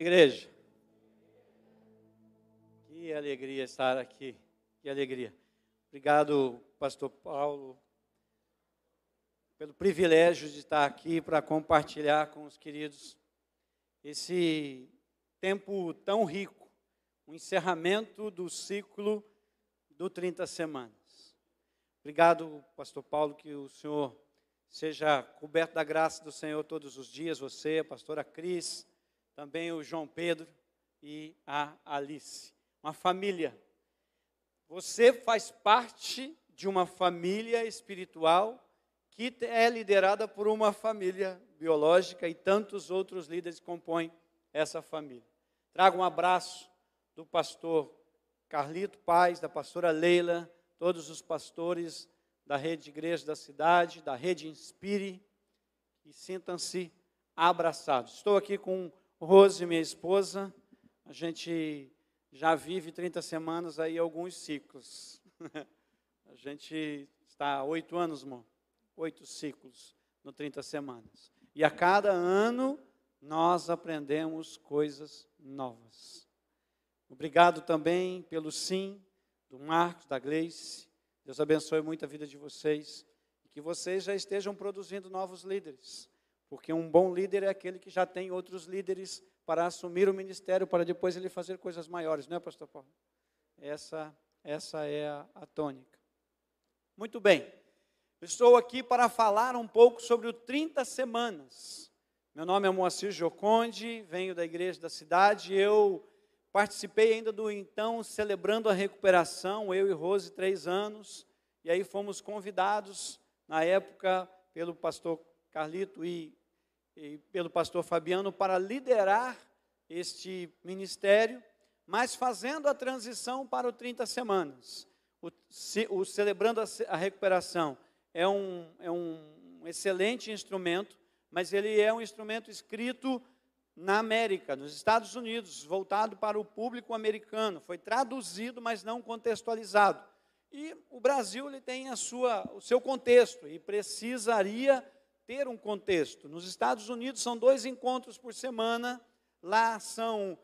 Igreja, que alegria estar aqui, que alegria. Obrigado, Pastor Paulo, pelo privilégio de estar aqui para compartilhar com os queridos esse tempo tão rico, o encerramento do ciclo do 30 semanas. Obrigado, Pastor Paulo, que o Senhor seja coberto da graça do Senhor todos os dias, você, a pastora Cris, também o João Pedro e a Alice. Uma família. Você faz parte de uma família espiritual que é liderada por uma família biológica e tantos outros líderes compõem essa família. Trago um abraço do pastor Carlito Paz, da pastora Leila, todos os pastores da rede de igreja da cidade, da rede Inspire, e sintam-se abraçados. Estou aqui com Rose, minha esposa, a gente já vive 30 semanas aí alguns ciclos. a gente está há oito anos, irmão, oito ciclos no 30 semanas. E a cada ano nós aprendemos coisas novas. Obrigado também pelo sim do Marcos, da Gleice. Deus abençoe muito a vida de vocês. E que vocês já estejam produzindo novos líderes. Porque um bom líder é aquele que já tem outros líderes para assumir o ministério, para depois ele fazer coisas maiores, não é, pastor Paulo? Essa, essa é a, a tônica. Muito bem. Estou aqui para falar um pouco sobre o 30 semanas. Meu nome é Moacir Joconde, venho da igreja da cidade. Eu participei ainda do então Celebrando a Recuperação, eu e Rose, três anos. E aí fomos convidados, na época, pelo pastor Carlito e e pelo pastor Fabiano para liderar este ministério, mas fazendo a transição para o 30 semanas. O, o Celebrando a, a Recuperação é um, é um excelente instrumento, mas ele é um instrumento escrito na América, nos Estados Unidos, voltado para o público americano. Foi traduzido, mas não contextualizado. E o Brasil ele tem a sua, o seu contexto e precisaria ter um contexto. Nos Estados Unidos são dois encontros por semana, lá são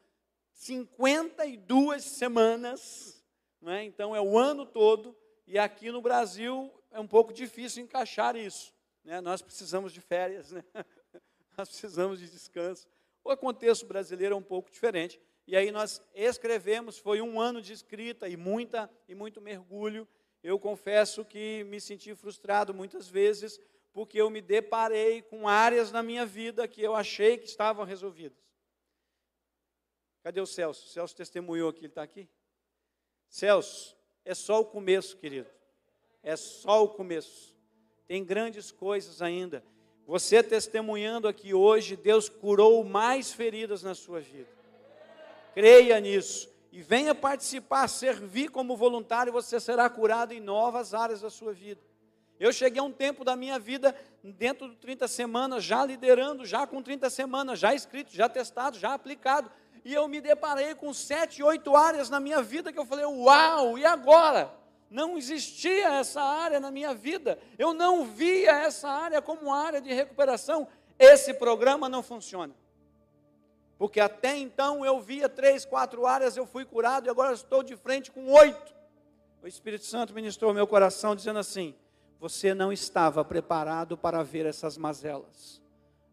52 semanas, é? então é o ano todo, e aqui no Brasil é um pouco difícil encaixar isso. Né? Nós precisamos de férias, né? nós precisamos de descanso. O contexto brasileiro é um pouco diferente. E aí nós escrevemos, foi um ano de escrita e muita e muito mergulho. Eu confesso que me senti frustrado muitas vezes, porque eu me deparei com áreas na minha vida que eu achei que estavam resolvidas. Cadê o Celso? O Celso testemunhou aqui, ele está aqui? Celso, é só o começo, querido. É só o começo. Tem grandes coisas ainda. Você testemunhando aqui hoje, Deus curou mais feridas na sua vida. Creia nisso. E venha participar, servir como voluntário, você será curado em novas áreas da sua vida. Eu cheguei a um tempo da minha vida, dentro de 30 semanas, já liderando, já com 30 semanas, já escrito, já testado, já aplicado. E eu me deparei com sete, oito áreas na minha vida que eu falei, uau, e agora? Não existia essa área na minha vida. Eu não via essa área como área de recuperação. Esse programa não funciona. Porque até então eu via três, quatro áreas, eu fui curado e agora estou de frente com oito. O Espírito Santo ministrou meu coração dizendo assim: você não estava preparado para ver essas mazelas.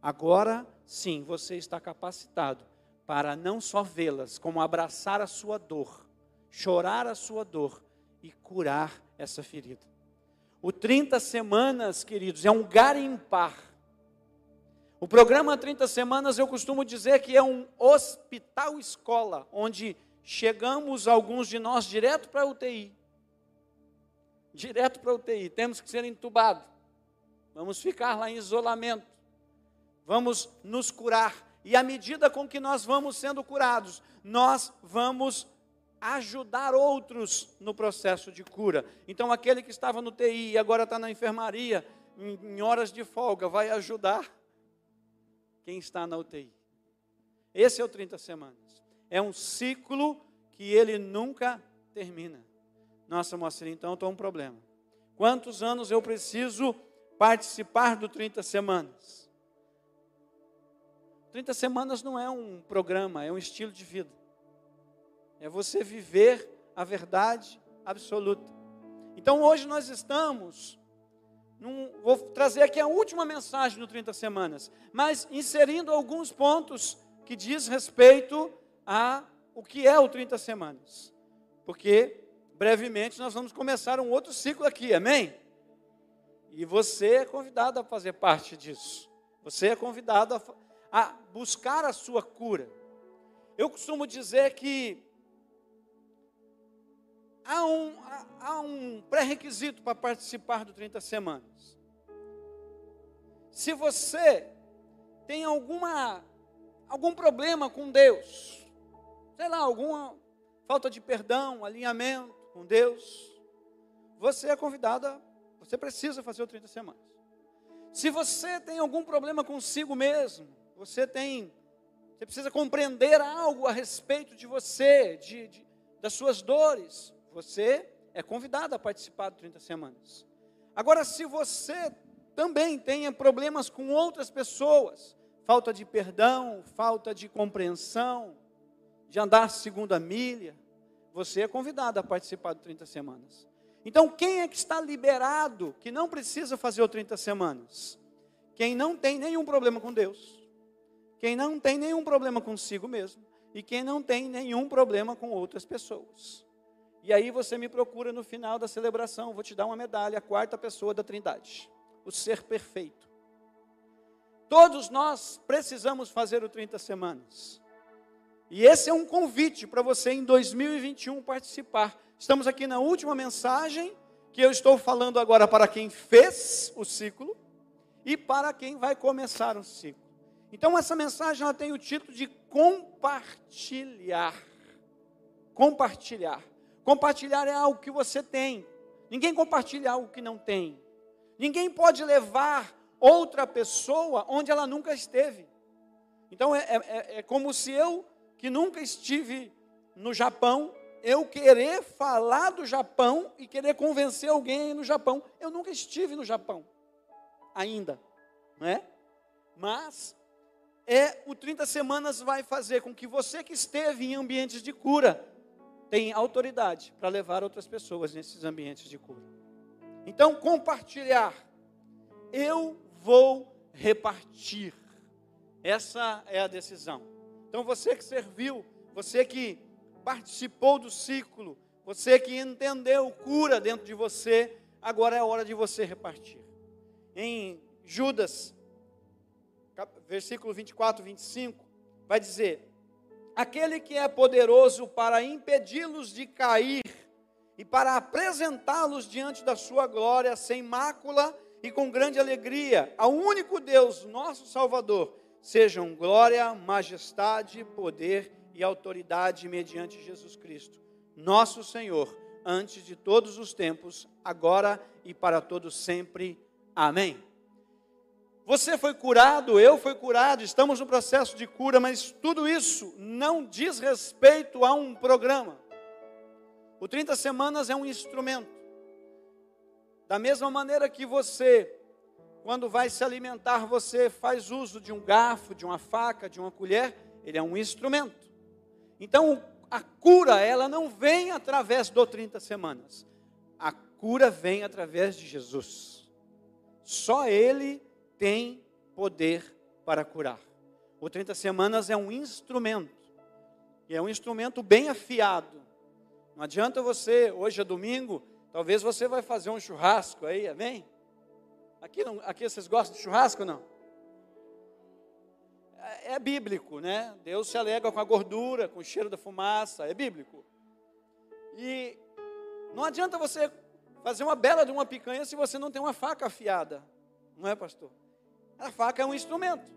Agora, sim, você está capacitado para não só vê-las, como abraçar a sua dor, chorar a sua dor e curar essa ferida. O 30 semanas, queridos, é um garimpar. O programa 30 semanas eu costumo dizer que é um hospital escola, onde chegamos alguns de nós direto para a UTI direto para a UTI, temos que ser entubados, vamos ficar lá em isolamento, vamos nos curar, e à medida com que nós vamos sendo curados, nós vamos ajudar outros no processo de cura. Então, aquele que estava no TI e agora está na enfermaria, em horas de folga, vai ajudar quem está na UTI. Esse é o 30 semanas. É um ciclo que ele nunca termina. Nossa, Moacir, então estou um problema. Quantos anos eu preciso participar do 30 semanas? 30 semanas não é um programa, é um estilo de vida. É você viver a verdade absoluta. Então hoje nós estamos vou trazer aqui a última mensagem no 30 semanas, mas inserindo alguns pontos que diz respeito a o que é o 30 semanas. Porque brevemente nós vamos começar um outro ciclo aqui, amém? E você é convidado a fazer parte disso. Você é convidado a, a buscar a sua cura. Eu costumo dizer que há um, há, um pré-requisito para participar do 30 semanas. Se você tem alguma, algum problema com Deus, sei lá, alguma falta de perdão, alinhamento com Deus, você é convidado a você precisa fazer o 30 semanas. Se você tem algum problema consigo mesmo, você tem, você precisa compreender algo a respeito de você, de, de, das suas dores, você é convidado a participar do 30 semanas. Agora, se você também tenha problemas com outras pessoas, falta de perdão, falta de compreensão, de andar segunda milha, você é convidado a participar do 30 semanas. Então, quem é que está liberado, que não precisa fazer o 30 semanas? Quem não tem nenhum problema com Deus, quem não tem nenhum problema consigo mesmo, e quem não tem nenhum problema com outras pessoas. E aí você me procura no final da celebração, vou te dar uma medalha, a quarta pessoa da Trindade, o ser perfeito. Todos nós precisamos fazer o 30 semanas. E esse é um convite para você em 2021 participar Estamos aqui na última mensagem que eu estou falando agora para quem fez o ciclo e para quem vai começar o ciclo. Então essa mensagem ela tem o título de compartilhar. Compartilhar. Compartilhar é algo que você tem. Ninguém compartilha algo que não tem. Ninguém pode levar outra pessoa onde ela nunca esteve. Então é, é, é como se eu, que nunca estive no Japão, eu querer falar do Japão e querer convencer alguém no Japão. Eu nunca estive no Japão, ainda, não é? Mas é o 30 semanas vai fazer com que você que esteve em ambientes de cura tenha autoridade para levar outras pessoas nesses ambientes de cura. Então, compartilhar. Eu vou repartir. Essa é a decisão. Então, você que serviu, você que participou do ciclo, você que entendeu cura dentro de você, agora é a hora de você repartir. Em Judas, versículo 24, 25, vai dizer: Aquele que é poderoso para impedi-los de cair e para apresentá-los diante da sua glória sem mácula e com grande alegria, ao único Deus, nosso Salvador, sejam glória, majestade, poder e autoridade mediante Jesus Cristo, nosso Senhor, antes de todos os tempos, agora e para todos sempre. Amém. Você foi curado, eu fui curado, estamos no processo de cura, mas tudo isso não diz respeito a um programa. O 30 semanas é um instrumento. Da mesma maneira que você, quando vai se alimentar, você faz uso de um garfo, de uma faca, de uma colher, ele é um instrumento. Então, a cura, ela não vem através do 30 semanas. A cura vem através de Jesus. Só Ele tem poder para curar. O 30 semanas é um instrumento. E é um instrumento bem afiado. Não adianta você, hoje é domingo, talvez você vai fazer um churrasco aí, amém? Aqui, não, aqui vocês gostam de churrasco não? é bíblico, né? Deus se alega com a gordura, com o cheiro da fumaça, é bíblico. E não adianta você fazer uma bela de uma picanha se você não tem uma faca afiada, não é, pastor? A faca é um instrumento.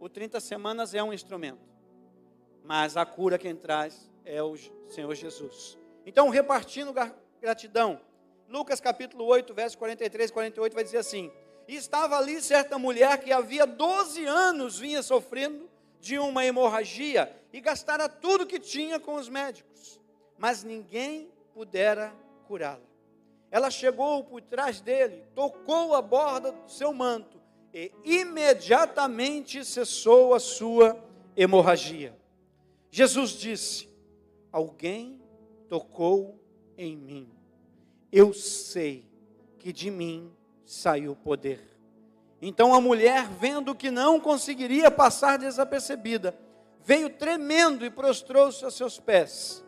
O 30 semanas é um instrumento. Mas a cura quem traz é o Senhor Jesus. Então, repartindo gratidão. Lucas capítulo 8, verso 43 e 48 vai dizer assim: estava ali certa mulher que havia 12 anos vinha sofrendo de uma hemorragia e gastara tudo que tinha com os médicos, mas ninguém pudera curá-la. Ela chegou por trás dele, tocou a borda do seu manto e imediatamente cessou a sua hemorragia. Jesus disse: Alguém tocou em mim. Eu sei que de mim saiu poder. Então a mulher, vendo que não conseguiria passar desapercebida, veio tremendo e prostrou-se a seus pés.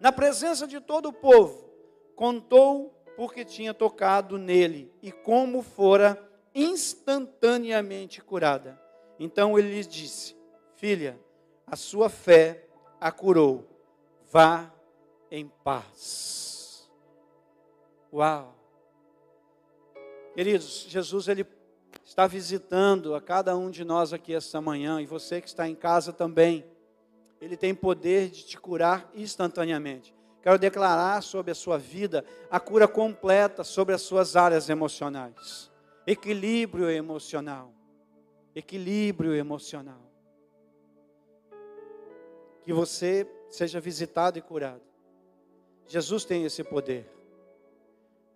Na presença de todo o povo, contou porque tinha tocado nele e como fora instantaneamente curada. Então ele lhes disse: Filha, a sua fé a curou. Vá em paz. Uau! Queridos, Jesus ele está visitando a cada um de nós aqui esta manhã e você que está em casa também. Ele tem poder de te curar instantaneamente. Quero declarar sobre a sua vida a cura completa sobre as suas áreas emocionais. Equilíbrio emocional. Equilíbrio emocional. Que você seja visitado e curado. Jesus tem esse poder.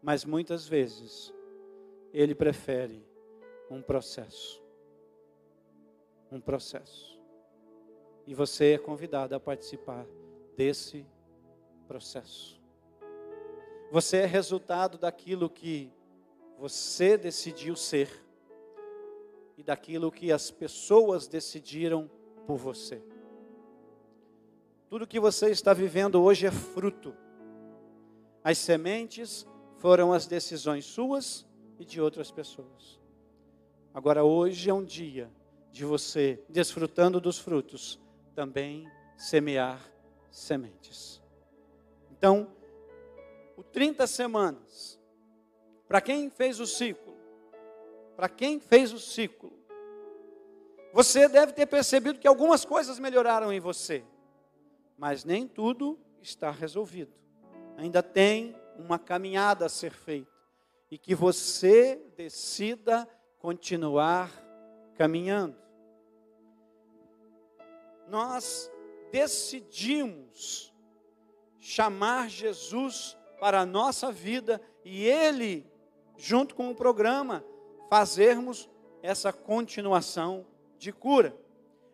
Mas muitas vezes ele prefere um processo. Um processo. E você é convidado a participar desse processo. Você é resultado daquilo que você decidiu ser e daquilo que as pessoas decidiram por você. Tudo que você está vivendo hoje é fruto. As sementes foram as decisões suas e de outras pessoas. Agora, hoje é um dia de você, desfrutando dos frutos, também semear sementes. Então, o 30 semanas, para quem fez o ciclo, para quem fez o ciclo, você deve ter percebido que algumas coisas melhoraram em você, mas nem tudo está resolvido. Ainda tem uma caminhada a ser feita e que você decida continuar caminhando. Nós decidimos chamar Jesus para a nossa vida e Ele, junto com o programa, fazermos essa continuação de cura.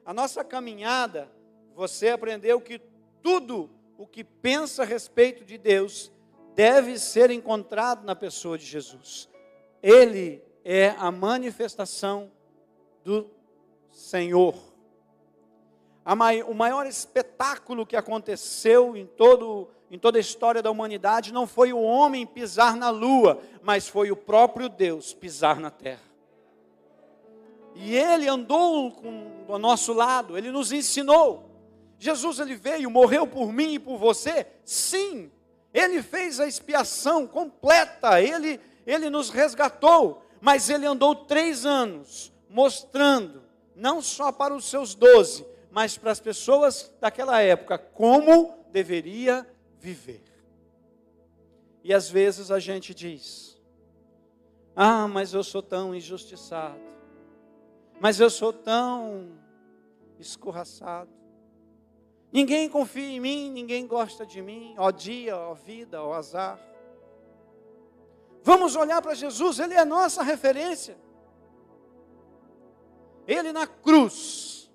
A nossa caminhada, você aprendeu que tudo o que pensa a respeito de Deus deve ser encontrado na pessoa de Jesus. Ele é a manifestação do Senhor. o maior espetáculo que aconteceu em, todo, em toda a história da humanidade não foi o homem pisar na lua, mas foi o próprio Deus pisar na terra. E ele andou com, ao nosso lado, ele nos ensinou. Jesus ele veio, morreu por mim e por você? Sim. Ele fez a expiação completa, ele, ele nos resgatou mas ele andou três anos mostrando, não só para os seus doze, mas para as pessoas daquela época, como deveria viver. E às vezes a gente diz: Ah, mas eu sou tão injustiçado, mas eu sou tão escorraçado. Ninguém confia em mim, ninguém gosta de mim, ó dia, ó vida, ó azar. Vamos olhar para Jesus, Ele é nossa referência. Ele na cruz,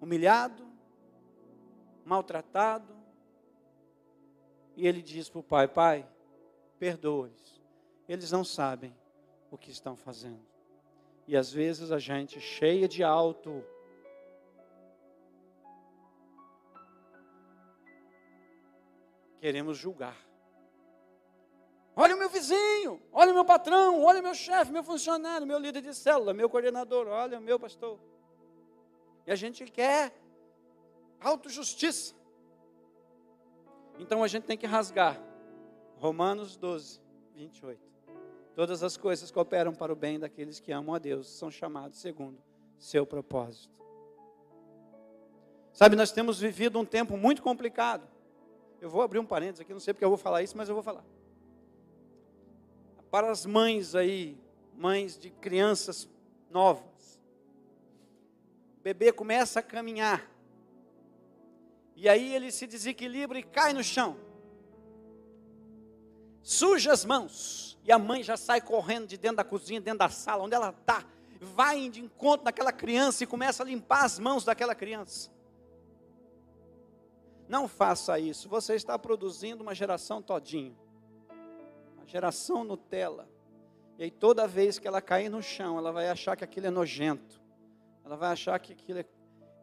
humilhado, maltratado, e ele diz para o pai: Pai, perdoa-os, eles não sabem o que estão fazendo. E às vezes a gente, cheia de alto, queremos julgar. Olha o meu vizinho, olha o meu patrão, olha o meu chefe, meu funcionário, meu líder de célula, meu coordenador, olha o meu pastor. E a gente quer autojustiça. Então a gente tem que rasgar. Romanos 12, 28. Todas as coisas cooperam para o bem daqueles que amam a Deus, são chamados segundo seu propósito. Sabe, nós temos vivido um tempo muito complicado. Eu vou abrir um parênteses aqui, não sei porque eu vou falar isso, mas eu vou falar para as mães aí, mães de crianças novas. O bebê começa a caminhar. E aí ele se desequilibra e cai no chão. Suja as mãos. e a mãe já sai correndo de dentro da cozinha, dentro da sala, onde ela está, vai de encontro daquela criança e começa a limpar as mãos daquela criança. Não faça isso, você está produzindo uma geração todinho, uma geração Nutella. E aí toda vez que ela cair no chão, ela vai achar que aquilo é nojento, ela vai achar que aquilo é.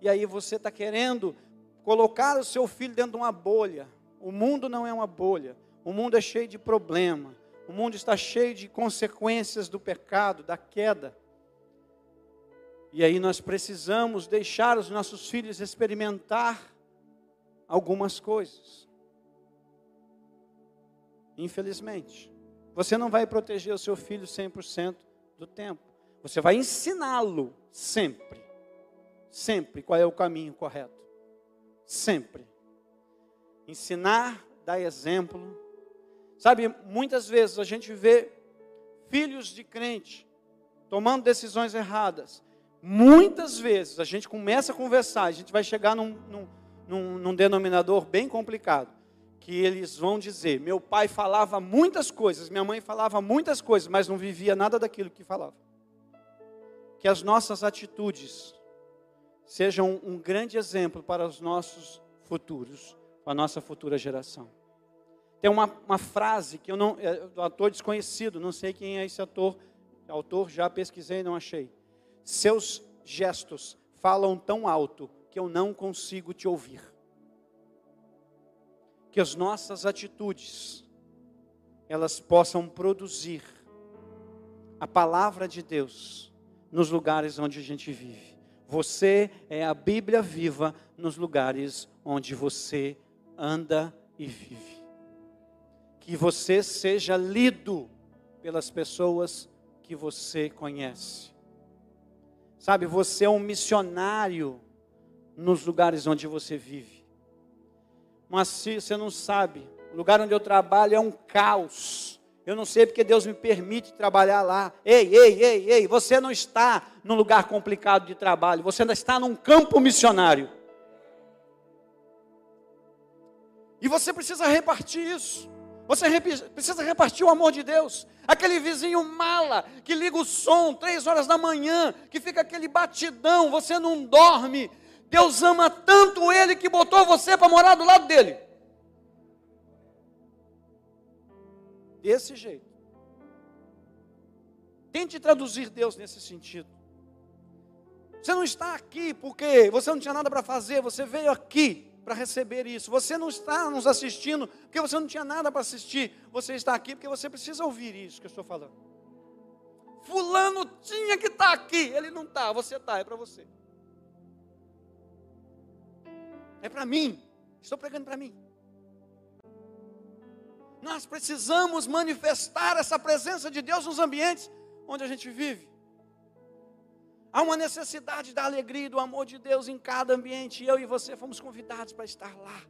E aí você está querendo colocar o seu filho dentro de uma bolha. O mundo não é uma bolha, o mundo é cheio de problema, o mundo está cheio de consequências do pecado, da queda. E aí nós precisamos deixar os nossos filhos experimentar algumas coisas. Infelizmente, você não vai proteger o seu filho 100% do tempo. Você vai ensiná-lo sempre, sempre qual é o caminho correto. Sempre. Ensinar, dar exemplo. Sabe, muitas vezes a gente vê filhos de crente tomando decisões erradas. Muitas vezes a gente começa a conversar, a gente vai chegar num, num num, num denominador bem complicado. Que eles vão dizer: meu pai falava muitas coisas, minha mãe falava muitas coisas, mas não vivia nada daquilo que falava. Que as nossas atitudes sejam um grande exemplo para os nossos futuros, para a nossa futura geração. Tem uma, uma frase que eu não, é do ator desconhecido, não sei quem é esse ator, autor, já pesquisei e não achei. Seus gestos falam tão alto que eu não consigo te ouvir. Que as nossas atitudes elas possam produzir a palavra de Deus nos lugares onde a gente vive. Você é a Bíblia viva nos lugares onde você anda e vive. Que você seja lido pelas pessoas que você conhece. Sabe, você é um missionário nos lugares onde você vive. Mas se você não sabe, o lugar onde eu trabalho é um caos. Eu não sei porque Deus me permite trabalhar lá. Ei, ei, ei, ei, você não está num lugar complicado de trabalho, você ainda está num campo missionário. E você precisa repartir isso. Você precisa repartir o amor de Deus. Aquele vizinho mala que liga o som três horas da manhã, que fica aquele batidão, você não dorme, Deus ama tanto ele que botou você para morar do lado dele. Desse jeito. Tente traduzir Deus nesse sentido. Você não está aqui porque você não tinha nada para fazer, você veio aqui para receber isso. Você não está nos assistindo porque você não tinha nada para assistir. Você está aqui porque você precisa ouvir isso que eu estou falando. Fulano tinha que estar aqui, ele não está, você está, é para você. É para mim. Estou pregando para mim. Nós precisamos manifestar essa presença de Deus nos ambientes onde a gente vive. Há uma necessidade da alegria e do amor de Deus em cada ambiente. E eu e você fomos convidados para estar lá.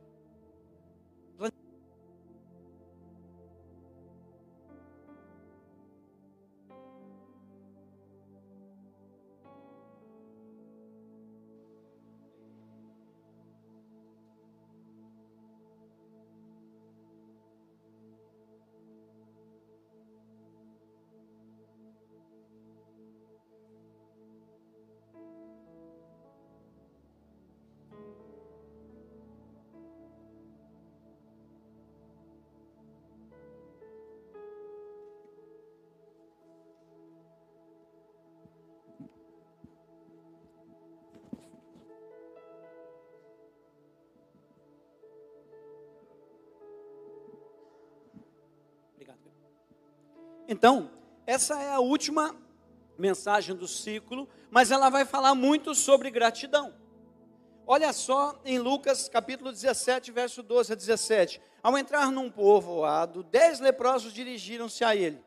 Então, essa é a última mensagem do ciclo, mas ela vai falar muito sobre gratidão. Olha só em Lucas capítulo 17, verso 12 a 17. Ao entrar num povoado, dez leprosos dirigiram-se a ele.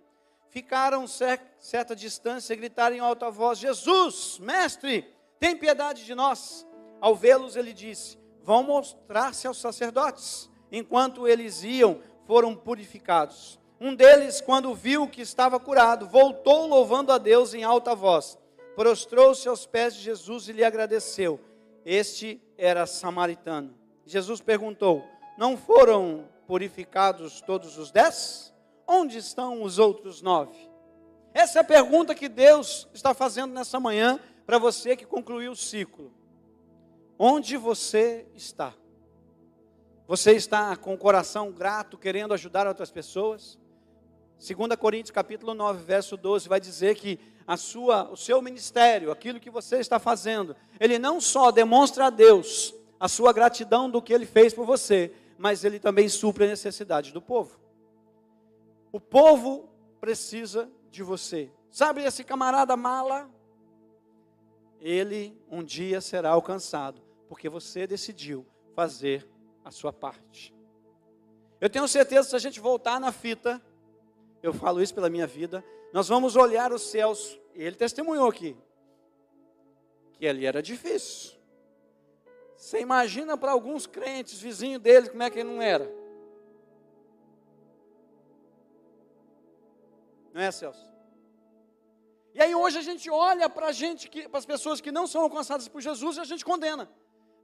Ficaram certa distância e gritaram em alta voz: Jesus, mestre, tem piedade de nós. Ao vê-los, ele disse: Vão mostrar-se aos sacerdotes. Enquanto eles iam, foram purificados. Um deles, quando viu que estava curado, voltou louvando a Deus em alta voz. Prostrou-se aos pés de Jesus e lhe agradeceu. Este era samaritano. Jesus perguntou: Não foram purificados todos os dez? onde estão os outros nove? Essa é a pergunta que Deus está fazendo nessa manhã para você que concluiu o ciclo. Onde você está? Você está com o coração grato, querendo ajudar outras pessoas? 2 Coríntios capítulo 9, verso 12 vai dizer que a sua, o seu ministério, aquilo que você está fazendo, ele não só demonstra a Deus a sua gratidão do que ele fez por você, mas ele também supre a necessidade do povo. O povo precisa de você. Sabe esse camarada mala? Ele um dia será alcançado, porque você decidiu fazer a sua parte. Eu tenho certeza, se a gente voltar na fita, eu falo isso pela minha vida, nós vamos olhar os céus, e ele testemunhou aqui, que ali era difícil. Você imagina para alguns crentes, vizinhos dele, como é que ele não era? Não é, Celso? E aí hoje a gente olha para gente, para as pessoas que não são alcançadas por Jesus e a gente condena.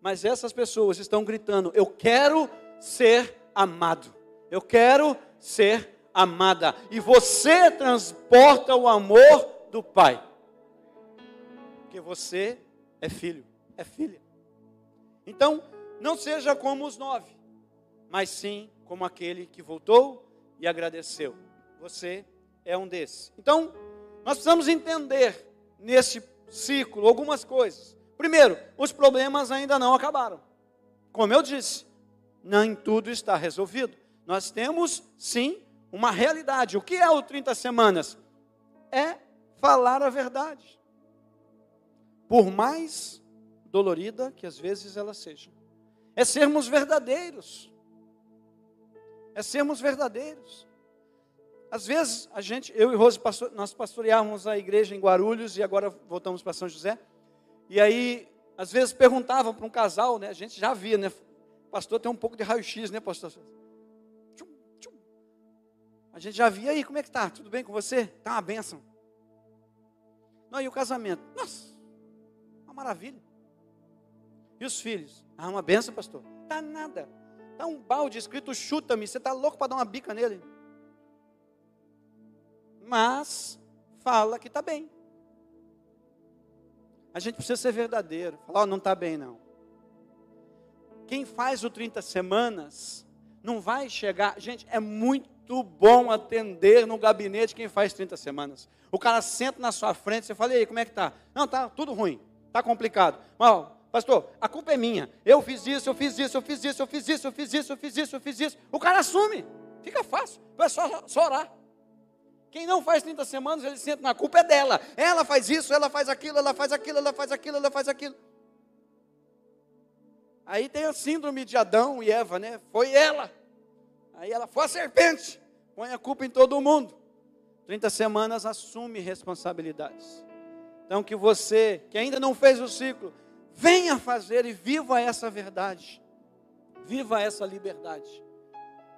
Mas essas pessoas estão gritando: Eu quero ser amado. Eu quero ser amada. E você transporta o amor do Pai. Porque você é filho, é filha. Então, não seja como os nove, mas sim como aquele que voltou e agradeceu. Você é um desses. Então, nós precisamos entender nesse ciclo algumas coisas. Primeiro, os problemas ainda não acabaram. Como eu disse, nem tudo está resolvido. Nós temos, sim, uma realidade. O que é o 30 semanas? É falar a verdade. Por mais dolorida que às vezes ela seja. É sermos verdadeiros. É sermos verdadeiros. Às vezes, a gente, eu e Rose, nós pastoreávamos a igreja em Guarulhos e agora voltamos para São José. E aí, às vezes perguntavam para um casal, né? A gente já via, né? Pastor tem um pouco de raio-x, né, pastor? A gente já via aí, como é que tá? Tudo bem com você? Tá uma bênção. Não, e o casamento? Nossa, uma maravilha. E os filhos? Ah, uma benção, pastor. Tá nada. Tá um balde escrito chuta-me. Você tá louco para dar uma bica nele. Mas fala que tá bem. A gente precisa ser verdadeiro. Falar, oh, não está bem não. Quem faz o 30 semanas não vai chegar. Gente, é muito bom atender no gabinete quem faz 30 semanas. O cara senta na sua frente, você fala, e aí, como é que tá? Não, tá tudo ruim, tá complicado. Mas, pastor, a culpa é minha. Eu fiz isso, eu fiz isso, eu fiz isso, eu fiz isso, eu fiz isso, eu fiz isso, eu fiz isso. O cara assume. Fica fácil. É só, só orar. Quem não faz 30 semanas, ele senta na culpa é dela. Ela faz isso, ela faz aquilo, ela faz aquilo, ela faz aquilo, ela faz aquilo. Aí tem a síndrome de Adão e Eva, né? Foi ela. Aí ela foi a serpente. Põe a culpa em todo mundo. 30 semanas assume responsabilidades. Então que você, que ainda não fez o ciclo, venha fazer e viva essa verdade. Viva essa liberdade.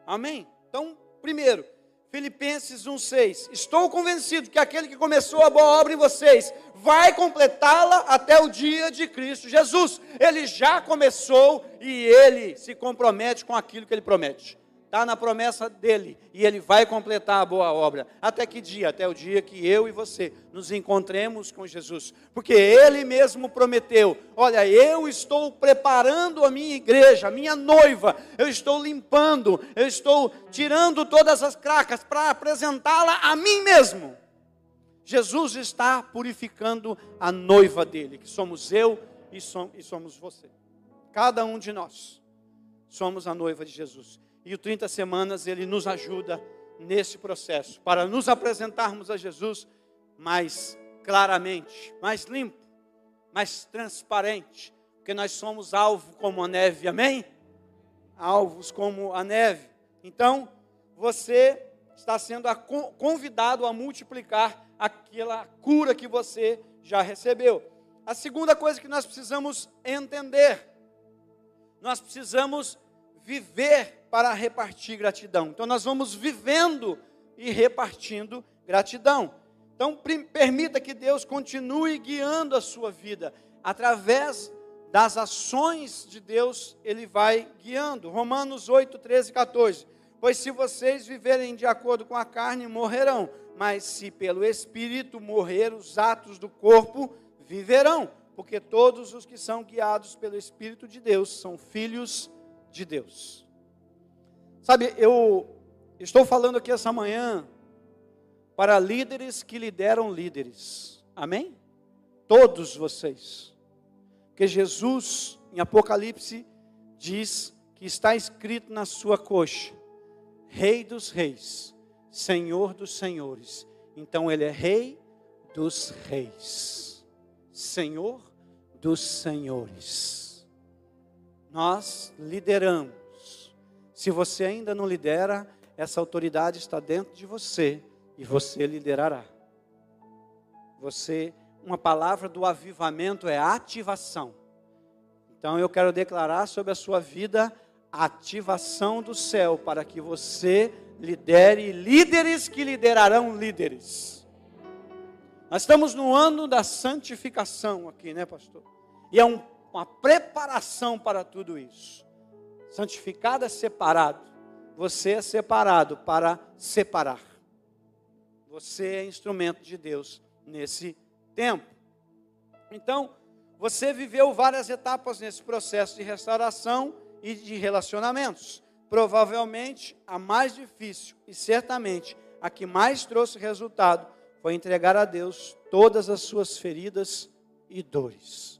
Amém? Então, primeiro, Filipenses 1,6: Estou convencido que aquele que começou a boa obra em vocês vai completá-la até o dia de Cristo Jesus. Ele já começou e ele se compromete com aquilo que ele promete está na promessa dele e ele vai completar a boa obra. Até que dia? Até o dia que eu e você nos encontremos com Jesus. Porque ele mesmo prometeu: Olha, eu estou preparando a minha igreja, a minha noiva, eu estou limpando, eu estou tirando todas as cracas para apresentá-la a mim mesmo. Jesus está purificando a noiva dele, que somos eu e somos você. Cada um de nós somos a noiva de Jesus. E o 30 Semanas ele nos ajuda nesse processo, para nos apresentarmos a Jesus mais claramente, mais limpo, mais transparente, porque nós somos alvo como a neve, amém? Alvos como a neve. Então, você está sendo convidado a multiplicar aquela cura que você já recebeu. A segunda coisa que nós precisamos entender, nós precisamos viver para repartir gratidão. Então nós vamos vivendo e repartindo gratidão. Então permita que Deus continue guiando a sua vida através das ações de Deus, ele vai guiando. Romanos 8, 13 e 14. Pois se vocês viverem de acordo com a carne, morrerão. Mas se pelo Espírito morrer, os atos do corpo viverão. Porque todos os que são guiados pelo Espírito de Deus são filhos de Deus. Sabe, eu estou falando aqui essa manhã para líderes que lideram líderes. Amém? Todos vocês. Porque Jesus, em Apocalipse, diz que está escrito na sua coxa: Rei dos Reis, Senhor dos Senhores. Então ele é Rei dos Reis, Senhor dos Senhores. Nós lideramos. Se você ainda não lidera, essa autoridade está dentro de você e você liderará. Você, uma palavra do avivamento é ativação. Então eu quero declarar sobre a sua vida ativação do céu para que você lidere líderes que liderarão líderes. Nós estamos no ano da santificação aqui, né, pastor? E é um, uma preparação para tudo isso. Santificado é separado. Você é separado para separar. Você é instrumento de Deus nesse tempo. Então, você viveu várias etapas nesse processo de restauração e de relacionamentos. Provavelmente a mais difícil e certamente a que mais trouxe resultado foi entregar a Deus todas as suas feridas e dores.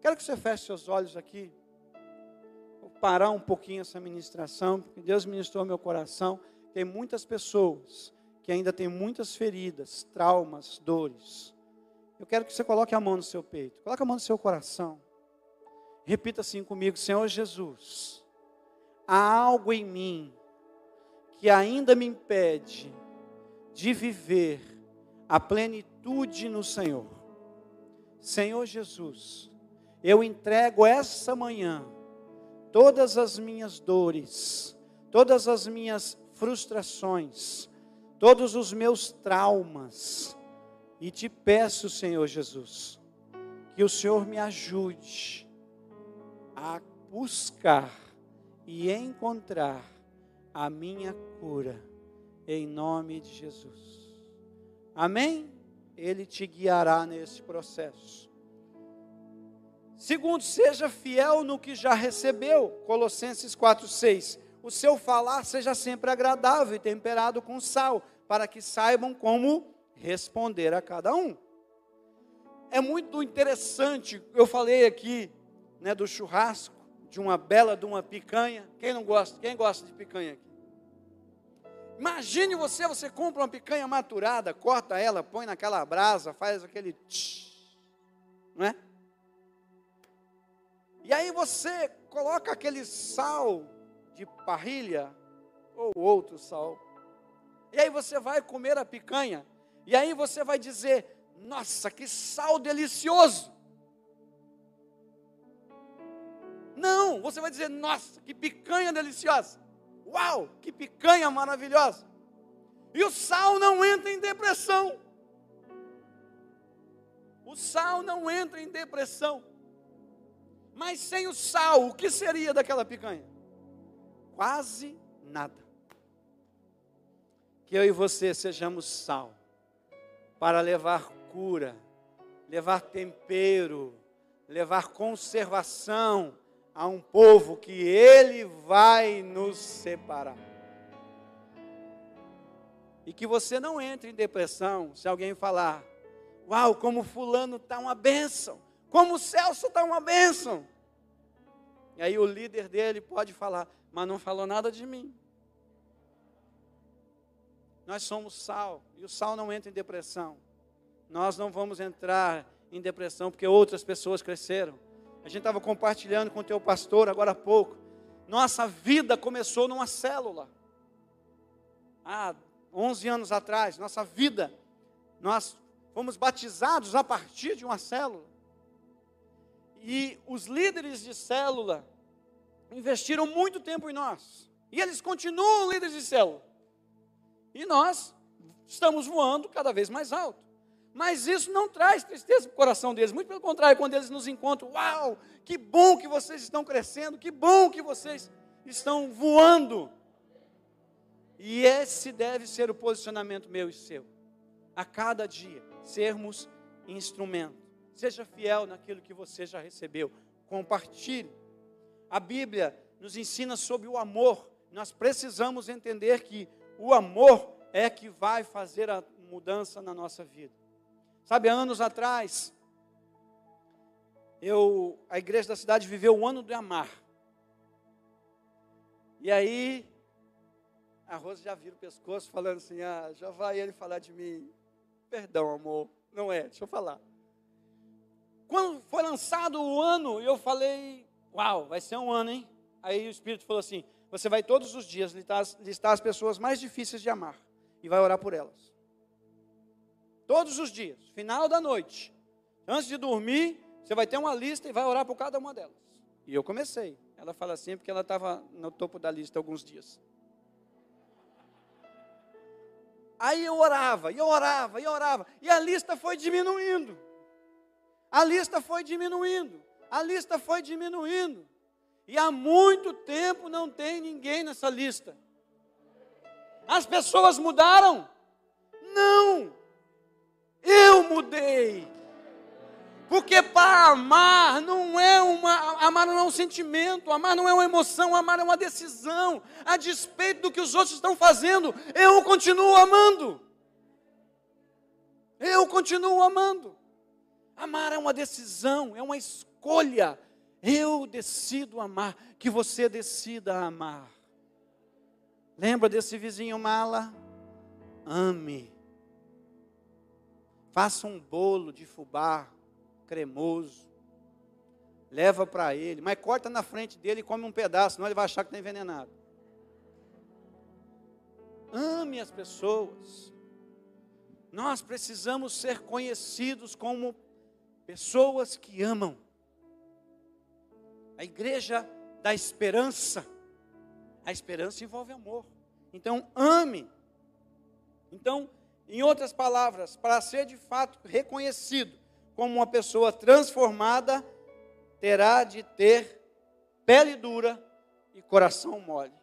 Quero que você feche seus olhos aqui. Vou parar um pouquinho essa ministração, porque Deus ministrou meu coração. Tem muitas pessoas que ainda têm muitas feridas, traumas, dores. Eu quero que você coloque a mão no seu peito, coloque a mão no seu coração. Repita assim comigo: Senhor Jesus, há algo em mim que ainda me impede de viver a plenitude no Senhor. Senhor Jesus, eu entrego essa manhã todas as minhas dores, todas as minhas frustrações, todos os meus traumas, e te peço, Senhor Jesus, que o Senhor me ajude a buscar e encontrar a minha cura, em nome de Jesus. Amém? Ele te guiará nesse processo. Segundo, seja fiel no que já recebeu, Colossenses 4,6. O seu falar seja sempre agradável e temperado com sal, para que saibam como responder a cada um. É muito interessante, eu falei aqui né, do churrasco, de uma bela de uma picanha. Quem não gosta? Quem gosta de picanha aqui? Imagine você, você compra uma picanha maturada, corta ela, põe naquela brasa, faz aquele tch, não é? E aí você coloca aquele sal de parrilha ou outro sal. E aí você vai comer a picanha. E aí você vai dizer: "Nossa, que sal delicioso!" Não, você vai dizer: nossa, que picanha deliciosa. Uau, que picanha maravilhosa. E o sal não entra em depressão. O sal não entra em depressão. Mas sem o sal, o que seria daquela picanha? Quase nada. Que eu e você sejamos sal para levar cura, levar tempero, levar conservação a um povo que Ele vai nos separar. E que você não entre em depressão se alguém falar: Uau, como Fulano está uma bênção, como o Celso está uma bênção. E aí o líder dele pode falar: Mas não falou nada de mim. Nós somos sal, e o sal não entra em depressão. Nós não vamos entrar em depressão porque outras pessoas cresceram. A gente estava compartilhando com o teu pastor agora há pouco. Nossa vida começou numa célula. Há 11 anos atrás, nossa vida, nós fomos batizados a partir de uma célula. E os líderes de célula investiram muito tempo em nós. E eles continuam líderes de célula. E nós estamos voando cada vez mais alto. Mas isso não traz tristeza para o coração deles. Muito pelo contrário, quando eles nos encontram, uau, que bom que vocês estão crescendo, que bom que vocês estão voando. E esse deve ser o posicionamento meu e seu. A cada dia, sermos instrumento. Seja fiel naquilo que você já recebeu. Compartilhe. A Bíblia nos ensina sobre o amor. Nós precisamos entender que o amor é que vai fazer a mudança na nossa vida. Sabe, anos atrás, eu, a igreja da cidade viveu o ano de amar. E aí, a Rosa já vira o pescoço falando assim: ah, já vai ele falar de mim. Perdão, amor. Não é, deixa eu falar. Quando foi lançado o ano, eu falei: Uau, vai ser um ano, hein? Aí o Espírito falou assim: Você vai todos os dias listar, listar as pessoas mais difíceis de amar e vai orar por elas. Todos os dias, final da noite, antes de dormir, você vai ter uma lista e vai orar por cada uma delas. E eu comecei. Ela fala assim porque ela estava no topo da lista alguns dias. Aí eu orava, e eu orava, e eu orava, e a lista foi diminuindo. A lista foi diminuindo. A lista foi diminuindo. E há muito tempo não tem ninguém nessa lista. As pessoas mudaram? Não. Eu mudei. Porque para amar não é uma amar não é um sentimento, amar não é uma emoção, amar é uma decisão. A despeito do que os outros estão fazendo, eu continuo amando. Eu continuo amando. Amar é uma decisão, é uma escolha. Eu decido amar, que você decida amar. Lembra desse vizinho mala? Ame. Faça um bolo de fubá cremoso. Leva para ele, mas corta na frente dele e come um pedaço, senão ele vai achar que está envenenado. Ame as pessoas. Nós precisamos ser conhecidos como pessoas que amam. A igreja da esperança. A esperança envolve amor. Então, ame. Então, em outras palavras, para ser de fato reconhecido como uma pessoa transformada, terá de ter pele dura e coração mole.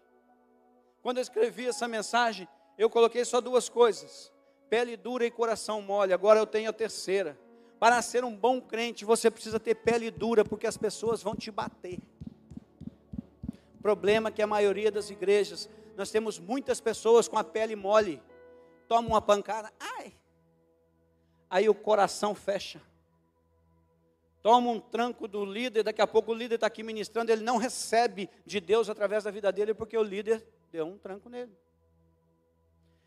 Quando eu escrevi essa mensagem, eu coloquei só duas coisas: pele dura e coração mole. Agora eu tenho a terceira. Para ser um bom crente, você precisa ter pele dura, porque as pessoas vão te bater. Problema que a maioria das igrejas, nós temos muitas pessoas com a pele mole. Toma uma pancada, ai. Aí o coração fecha toma um tranco do líder, daqui a pouco o líder está aqui ministrando, ele não recebe de Deus através da vida dele, porque o líder deu um tranco nele.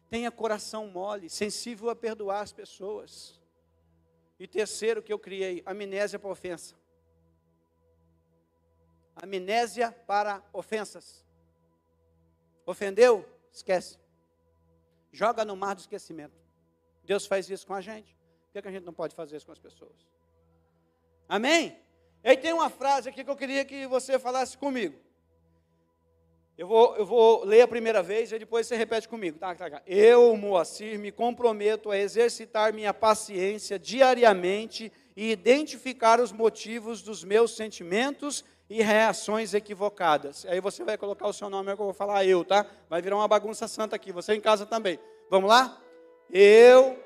Tenha coração mole, sensível a perdoar as pessoas. E terceiro que eu criei, amnésia para ofensa. Amnésia para ofensas. Ofendeu? Esquece. Joga no mar do esquecimento. Deus faz isso com a gente. Por que a gente não pode fazer isso com as pessoas? Amém? E aí tem uma frase aqui que eu queria que você falasse comigo. Eu vou, eu vou ler a primeira vez e depois você repete comigo. Tá, tá, tá. Eu, Moacir, me comprometo a exercitar minha paciência diariamente e identificar os motivos dos meus sentimentos e reações equivocadas. Aí você vai colocar o seu nome, é eu vou falar eu, tá? Vai virar uma bagunça santa aqui, você em casa também. Vamos lá? Eu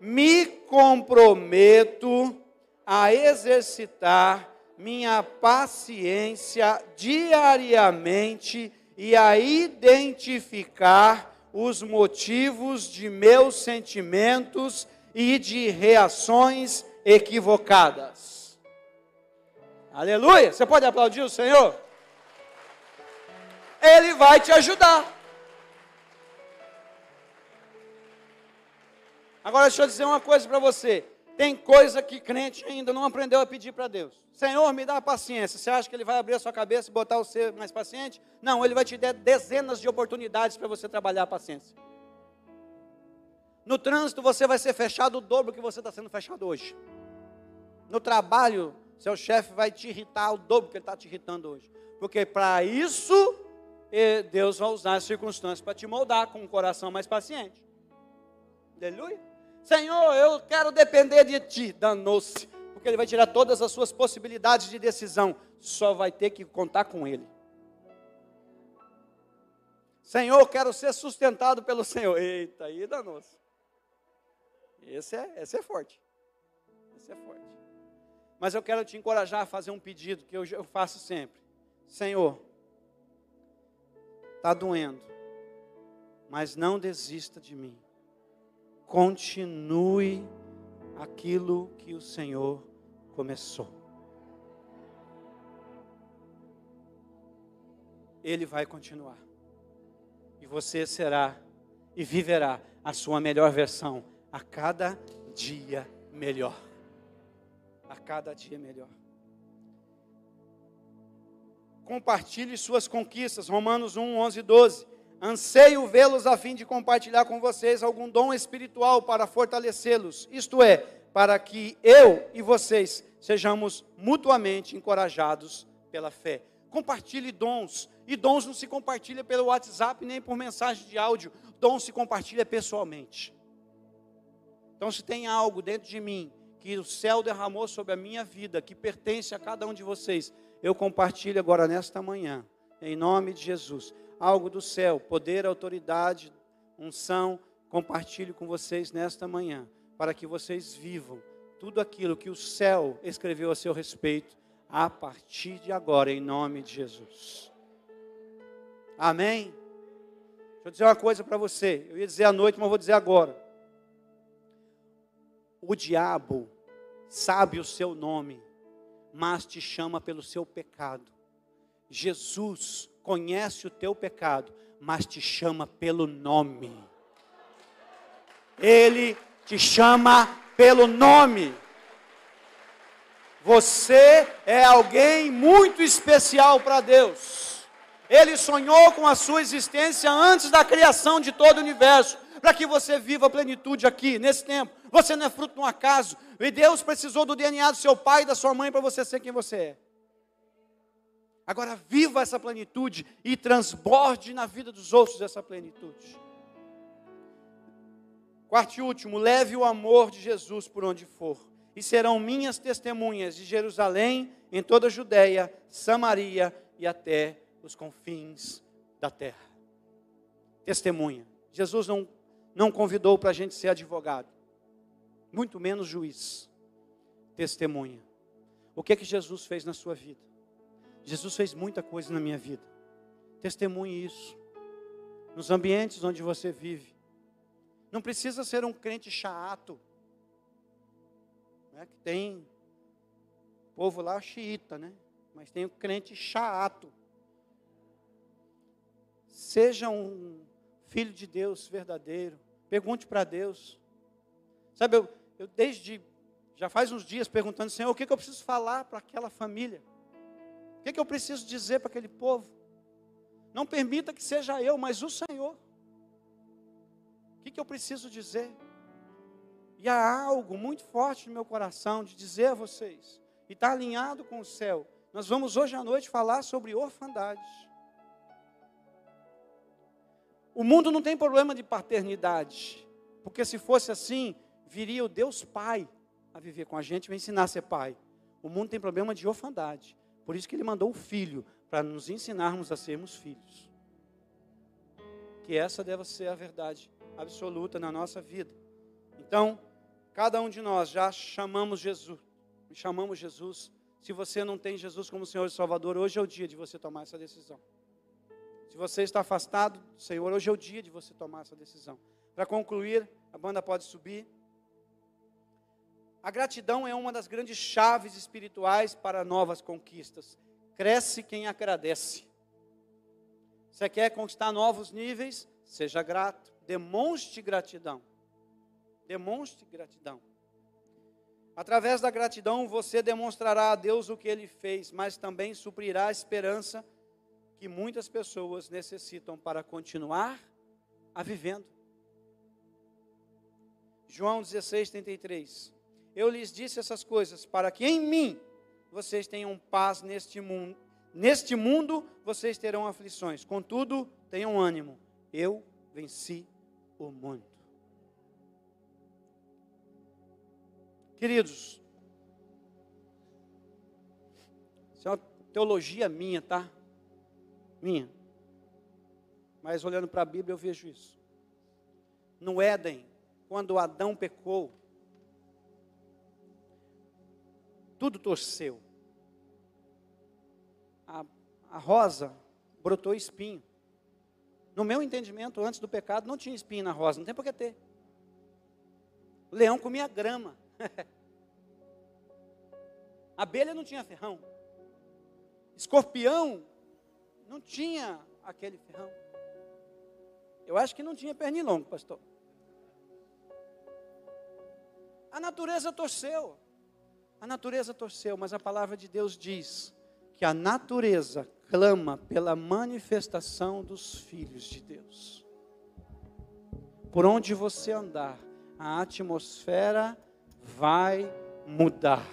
me comprometo a exercitar minha paciência diariamente e a identificar os motivos de meus sentimentos e de reações equivocadas. Aleluia! Você pode aplaudir o Senhor? Ele vai te ajudar. Agora deixa eu dizer uma coisa para você. Tem coisa que crente ainda não aprendeu a pedir para Deus. Senhor, me dá paciência. Você acha que Ele vai abrir a sua cabeça e botar você mais paciente? Não, Ele vai te dar dezenas de oportunidades para você trabalhar a paciência. No trânsito você vai ser fechado o dobro que você está sendo fechado hoje. No trabalho, seu chefe vai te irritar o dobro que ele está te irritando hoje. Porque para isso, Deus vai usar as circunstâncias para te moldar com um coração mais paciente. Aleluia. Senhor, eu quero depender de ti. Danou-se, porque ele vai tirar todas as suas possibilidades de decisão. Só vai ter que contar com ele. Senhor, quero ser sustentado pelo Senhor. Eita, aí danou-se. Esse é, esse é forte. Esse é forte. Mas eu quero te encorajar a fazer um pedido que eu, eu faço sempre. Senhor, está doendo, mas não desista de mim. Continue aquilo que o Senhor começou. Ele vai continuar. E você será e viverá a sua melhor versão a cada dia melhor. A cada dia melhor. Compartilhe suas conquistas. Romanos 1, 11 e 12. Anseio vê-los a fim de compartilhar com vocês algum dom espiritual para fortalecê-los. Isto é, para que eu e vocês sejamos mutuamente encorajados pela fé. Compartilhe dons. E dons não se compartilha pelo WhatsApp nem por mensagem de áudio. Dons se compartilha pessoalmente. Então, se tem algo dentro de mim que o céu derramou sobre a minha vida, que pertence a cada um de vocês, eu compartilho agora nesta manhã, em nome de Jesus. Algo do céu, poder, autoridade, unção, compartilho com vocês nesta manhã, para que vocês vivam tudo aquilo que o céu escreveu a seu respeito, a partir de agora, em nome de Jesus. Amém? Deixa eu dizer uma coisa para você. Eu ia dizer à noite, mas vou dizer agora. O diabo sabe o seu nome, mas te chama pelo seu pecado. Jesus conhece o teu pecado, mas te chama pelo nome. Ele te chama pelo nome. Você é alguém muito especial para Deus. Ele sonhou com a sua existência antes da criação de todo o universo para que você viva a plenitude aqui, nesse tempo. Você não é fruto de um acaso. E Deus precisou do DNA do seu pai e da sua mãe para você ser quem você é. Agora viva essa plenitude e transborde na vida dos outros essa plenitude. Quarto e último, leve o amor de Jesus por onde for, e serão minhas testemunhas de Jerusalém, em toda a Judéia, Samaria e até os confins da terra. Testemunha. Jesus não não convidou para a gente ser advogado, muito menos juiz, testemunha. O que é que Jesus fez na sua vida? Jesus fez muita coisa na minha vida. Testemunhe isso. Nos ambientes onde você vive. Não precisa ser um crente chato. Né, que tem povo lá xiita, né? Mas tem o crente chato. Seja um filho de Deus verdadeiro. Pergunte para Deus. Sabe, eu, eu, desde já faz uns dias perguntando, Senhor, o que, que eu preciso falar para aquela família? O que, que eu preciso dizer para aquele povo? Não permita que seja eu, mas o Senhor. O que, que eu preciso dizer? E há algo muito forte no meu coração de dizer a vocês, e está alinhado com o céu. Nós vamos hoje à noite falar sobre orfandade. O mundo não tem problema de paternidade, porque se fosse assim, viria o Deus Pai a viver com a gente e ensinar a ser pai. O mundo tem problema de orfandade, por isso que ele mandou o filho, para nos ensinarmos a sermos filhos. Que essa deve ser a verdade absoluta na nossa vida. Então, cada um de nós já chamamos Jesus, chamamos Jesus. Se você não tem Jesus como Senhor e Salvador, hoje é o dia de você tomar essa decisão. Se você está afastado do Senhor, hoje é o dia de você tomar essa decisão. Para concluir, a banda pode subir. A gratidão é uma das grandes chaves espirituais para novas conquistas. Cresce quem agradece. Você quer conquistar novos níveis? Seja grato. Demonstre gratidão. Demonstre gratidão. Através da gratidão, você demonstrará a Deus o que ele fez, mas também suprirá a esperança que muitas pessoas necessitam para continuar a vivendo. João 16, 33. Eu lhes disse essas coisas para que em mim vocês tenham paz neste mundo. Neste mundo vocês terão aflições, contudo, tenham ânimo. Eu venci o mundo. Queridos, isso é uma teologia minha, tá? minha. mas olhando para a Bíblia eu vejo isso. No Éden, quando Adão pecou, tudo torceu. A, a rosa brotou espinho. No meu entendimento, antes do pecado, não tinha espinho na rosa, não tem por que ter. O leão comia grama. a abelha não tinha ferrão. Escorpião não tinha aquele ferrão. Eu acho que não tinha pernilongo, pastor. A natureza torceu. A natureza torceu, mas a palavra de Deus diz que a natureza clama pela manifestação dos filhos de Deus. Por onde você andar, a atmosfera vai mudar.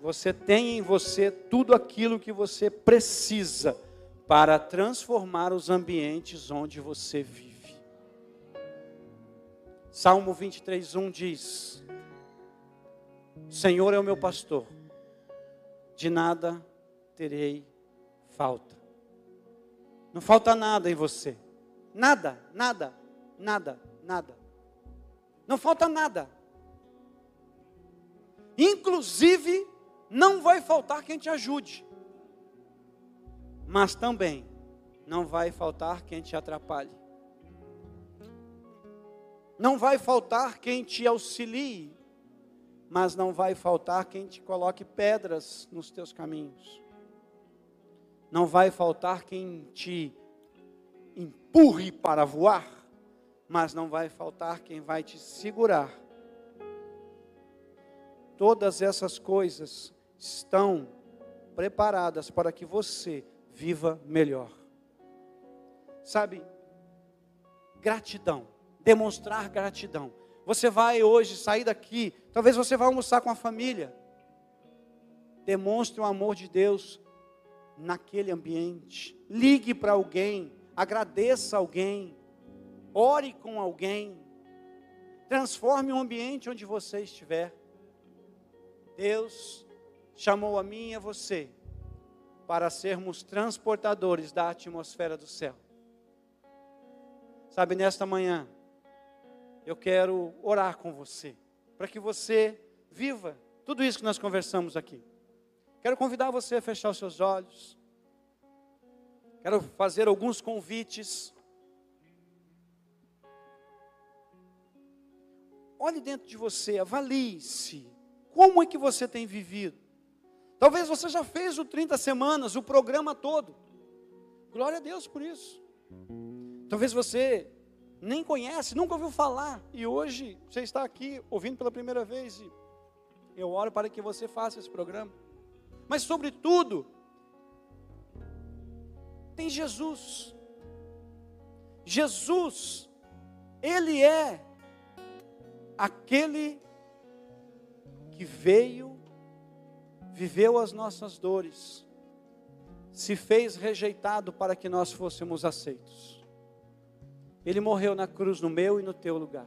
Você tem em você tudo aquilo que você precisa para transformar os ambientes onde você vive. Salmo 23, 1 diz: Senhor é o meu pastor, de nada terei falta. Não falta nada em você. Nada, nada, nada, nada. Não falta nada. Inclusive, não vai faltar quem te ajude. Mas também não vai faltar quem te atrapalhe. Não vai faltar quem te auxilie, mas não vai faltar quem te coloque pedras nos teus caminhos. Não vai faltar quem te empurre para voar, mas não vai faltar quem vai te segurar. Todas essas coisas estão preparadas para que você viva melhor. Sabe, gratidão, demonstrar gratidão. Você vai hoje sair daqui, talvez você vá almoçar com a família. Demonstre o amor de Deus naquele ambiente. Ligue para alguém, agradeça alguém, ore com alguém. Transforme o ambiente onde você estiver. Deus chamou a mim e a você para sermos transportadores da atmosfera do céu. Sabe, nesta manhã, eu quero orar com você, para que você viva tudo isso que nós conversamos aqui. Quero convidar você a fechar os seus olhos. Quero fazer alguns convites. Olhe dentro de você, avalie-se. Como é que você tem vivido? Talvez você já fez o 30 semanas, o programa todo. Glória a Deus por isso. Talvez você nem conhece, nunca ouviu falar, e hoje você está aqui ouvindo pela primeira vez e eu oro para que você faça esse programa. Mas sobretudo, tem Jesus. Jesus, ele é aquele que veio viveu as nossas dores, se fez rejeitado para que nós fôssemos aceitos. Ele morreu na cruz no meu e no teu lugar.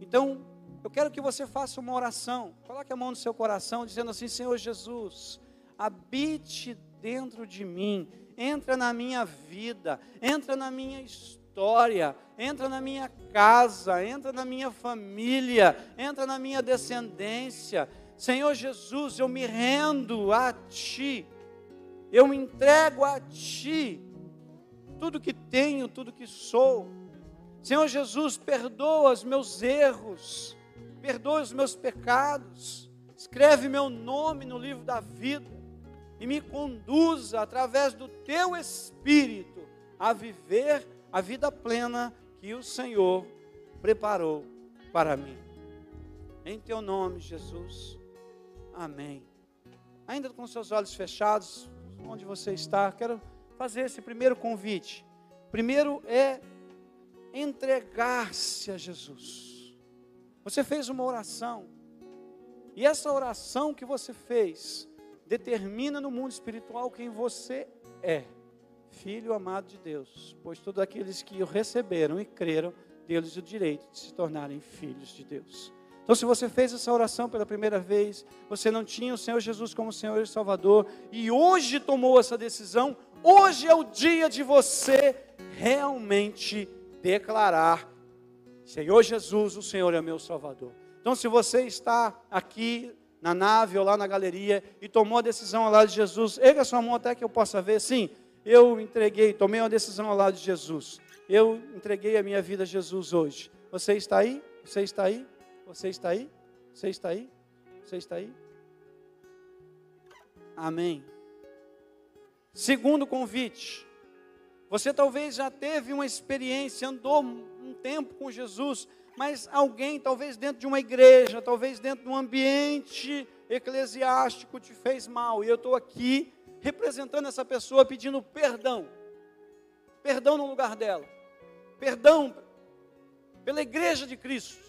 Então, eu quero que você faça uma oração. Coloque a mão no seu coração, dizendo assim: Senhor Jesus, habite dentro de mim, entra na minha vida, entra na minha história, entra na minha casa, entra na minha família, entra na minha descendência. Senhor Jesus, eu me rendo a Ti, eu me entrego a Ti, tudo que tenho, tudo que sou. Senhor Jesus, perdoa os meus erros, perdoa os meus pecados, escreve meu nome no livro da vida e me conduza através do Teu Espírito a viver a vida plena que o Senhor preparou para mim. Em Teu nome, Jesus. Amém. Ainda com seus olhos fechados, onde você está, quero fazer esse primeiro convite. Primeiro é entregar-se a Jesus. Você fez uma oração, e essa oração que você fez determina no mundo espiritual quem você é, filho amado de Deus, pois todos aqueles que o receberam e creram, deles o direito de se tornarem filhos de Deus. Então, se você fez essa oração pela primeira vez, você não tinha o Senhor Jesus como Senhor e Salvador, e hoje tomou essa decisão, Hoje é o dia de você realmente declarar: Senhor Jesus, o Senhor é meu Salvador. Então, se você está aqui na nave ou lá na galeria e tomou a decisão ao lado de Jesus, erga sua mão até que eu possa ver. Sim, eu entreguei, tomei uma decisão ao lado de Jesus. Eu entreguei a minha vida a Jesus hoje. Você está aí? Você está aí? Você está aí? Você está aí? Você está aí? Amém. Segundo convite. Você talvez já teve uma experiência, andou um tempo com Jesus, mas alguém, talvez dentro de uma igreja, talvez dentro de um ambiente eclesiástico, te fez mal. E eu estou aqui representando essa pessoa pedindo perdão. Perdão no lugar dela. Perdão pela igreja de Cristo.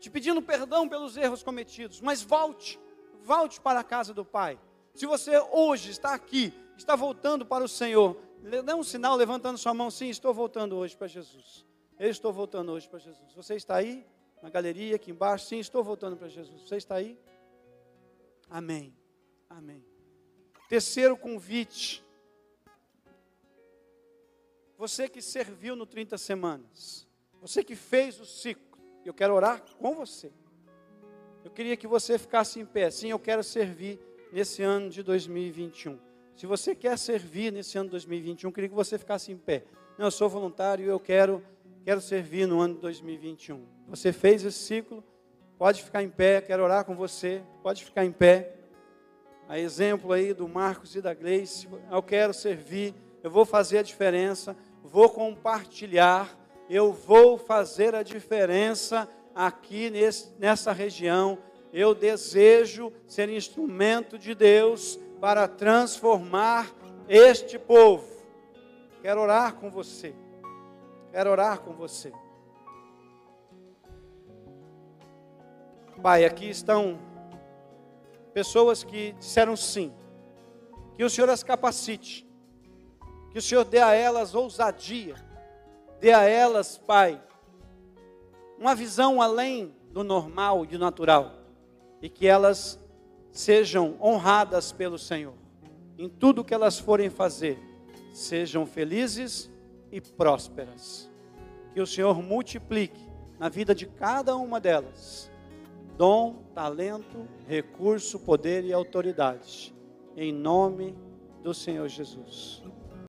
Te pedindo perdão pelos erros cometidos. Mas volte, volte para a casa do Pai. Se você hoje está aqui, está voltando para o Senhor, dê um sinal levantando sua mão, sim, estou voltando hoje para Jesus. Eu estou voltando hoje para Jesus. Você está aí? Na galeria, aqui embaixo? Sim, estou voltando para Jesus. Você está aí? Amém. Amém. Terceiro convite. Você que serviu no 30 semanas. Você que fez o ciclo. Eu quero orar com você. Eu queria que você ficasse em pé. Sim, eu quero servir nesse ano de 2021. Se você quer servir nesse ano de 2021, eu queria que você ficasse em pé. Não, eu sou voluntário e eu quero quero servir no ano de 2021. Você fez esse ciclo, pode ficar em pé, quero orar com você, pode ficar em pé. A exemplo aí do Marcos e da Gleice, eu quero servir, eu vou fazer a diferença, vou compartilhar, eu vou fazer a diferença aqui nesse, nessa região. Eu desejo ser instrumento de Deus para transformar este povo. Quero orar com você. Quero orar com você. Pai, aqui estão pessoas que disseram sim. Que o Senhor as capacite. Que o Senhor dê a elas ousadia. Dê a elas, Pai, uma visão além do normal e do natural. E que elas sejam honradas pelo Senhor. Em tudo que elas forem fazer, sejam felizes e prósperas. Que o Senhor multiplique na vida de cada uma delas dom, talento, recurso, poder e autoridade. Em nome do Senhor Jesus.